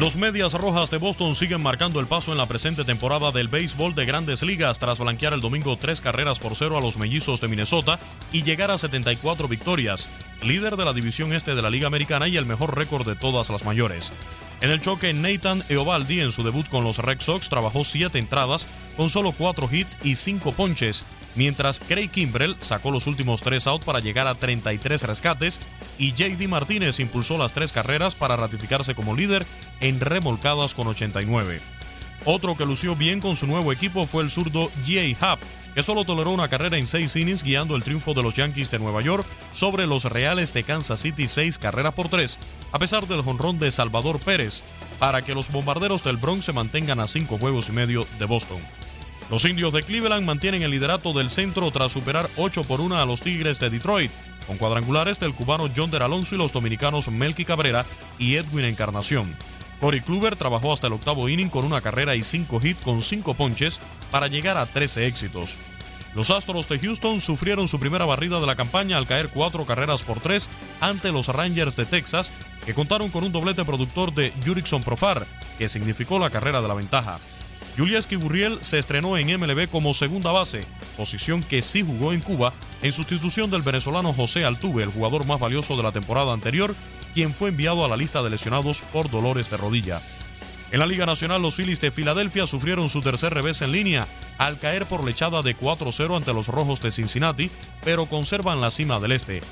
Los Medias Rojas de Boston siguen marcando el paso en la presente temporada del béisbol de grandes ligas tras blanquear el domingo tres carreras por cero a los mellizos de Minnesota y llegar a 74 victorias, líder de la división este de la Liga Americana y el mejor récord de todas las mayores. En el choque, Nathan Eovaldi en su debut con los Red Sox trabajó siete entradas con solo cuatro hits y cinco ponches, mientras Craig Kimbrell sacó los últimos tres outs para llegar a 33 rescates y JD Martínez impulsó las tres carreras para ratificarse como líder en remolcadas con 89. Otro que lució bien con su nuevo equipo fue el zurdo J. Happ, que solo toleró una carrera en seis innings guiando el triunfo de los Yankees de Nueva York sobre los Reales de Kansas City seis carreras por tres, a pesar del jonrón de Salvador Pérez, para que los bombarderos del Bronx se mantengan a cinco juegos y medio de Boston. Los indios de Cleveland mantienen el liderato del centro tras superar 8 por 1 a los Tigres de Detroit, con cuadrangulares del cubano John Der Alonso y los dominicanos Melky Cabrera y Edwin Encarnación. Corey Kluber trabajó hasta el octavo inning con una carrera y cinco hits con cinco ponches para llegar a 13 éxitos. Los Astros de Houston sufrieron su primera barrida de la campaña al caer cuatro carreras por tres ante los Rangers de Texas, que contaron con un doblete productor de Jurickson Profar, que significó la carrera de la ventaja. Julieski Gurriel se estrenó en MLB como segunda base, posición que sí jugó en Cuba, en sustitución del venezolano José Altuve, el jugador más valioso de la temporada anterior, quien fue enviado a la lista de lesionados por dolores de rodilla. En la Liga Nacional, los Phillies de Filadelfia sufrieron su tercer revés en línea al caer por lechada de 4-0 ante los Rojos de Cincinnati, pero conservan la cima del este.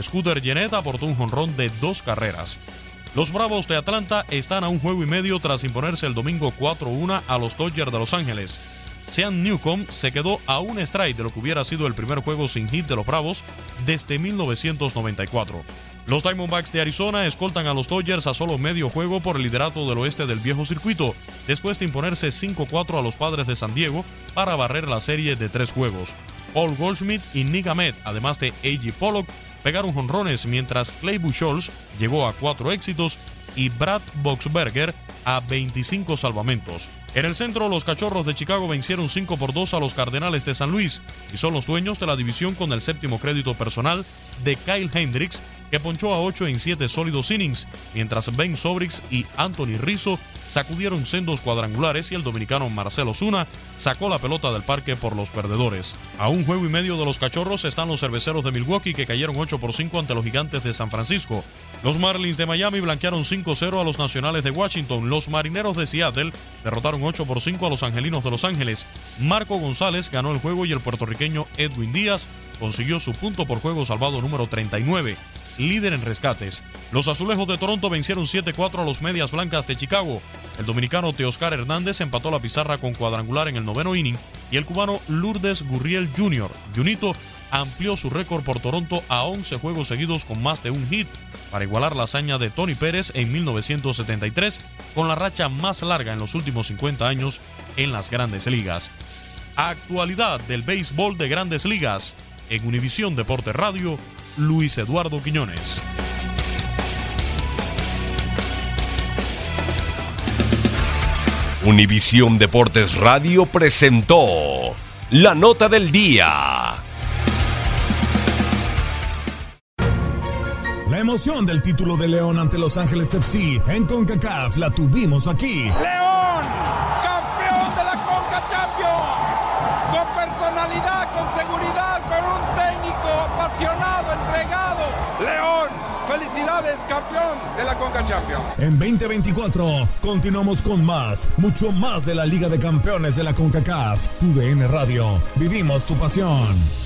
Scooter Gennett aportó un jonrón de dos carreras. Los Bravos de Atlanta están a un juego y medio tras imponerse el domingo 4-1 a los Dodgers de Los Ángeles. Sean Newcomb se quedó a un strike de lo que hubiera sido el primer juego sin hit de los Bravos desde 1994. Los Diamondbacks de Arizona escoltan a los Dodgers a solo medio juego por el liderato del oeste del viejo circuito, después de imponerse 5-4 a los padres de San Diego para barrer la serie de tres juegos. Paul Goldschmidt y Nick Ahmed, además de A.G. Pollock, pegaron jonrones mientras Clay Buchholz llegó a cuatro éxitos y Brad Boxberger a 25 salvamentos. En el centro, los Cachorros de Chicago vencieron 5 por 2 a los Cardenales de San Luis y son los dueños de la división con el séptimo crédito personal de Kyle Hendricks, que ponchó a 8 en 7 sólidos innings, mientras Ben Sobrix y Anthony Rizzo sacudieron sendos cuadrangulares y el dominicano Marcelo Zuna sacó la pelota del parque por los perdedores. A un juego y medio de los cachorros están los cerveceros de Milwaukee que cayeron 8 por 5 ante los gigantes de San Francisco. Los Marlins de Miami blanquearon 5-0 a los Nacionales de Washington. Los Marineros de Seattle derrotaron 8 por 5 a los Angelinos de Los Ángeles. Marco González ganó el juego y el puertorriqueño Edwin Díaz consiguió su punto por juego salvado número 39 líder en rescates. Los azulejos de Toronto vencieron 7-4 a los medias blancas de Chicago. El dominicano Teoscar Hernández empató la pizarra con cuadrangular en el noveno inning y el cubano Lourdes Gurriel Jr. Junito amplió su récord por Toronto a 11 juegos seguidos con más de un hit para igualar la hazaña de Tony Pérez en 1973 con la racha más larga en los últimos 50 años en las grandes ligas. Actualidad del béisbol de grandes ligas en Univisión Deporte Radio, Luis Eduardo Quiñones. Univisión Deportes Radio presentó la nota del día. La emoción del título de León ante Los Ángeles FC en CONCACAF la tuvimos aquí. León, campeón de la CONCA Champions, con personalidad, con seguridad, con un técnico apasionado, En 2024 continuamos con más, mucho más de la Liga de Campeones de la CONCACAF. Tu DN Radio, vivimos tu pasión.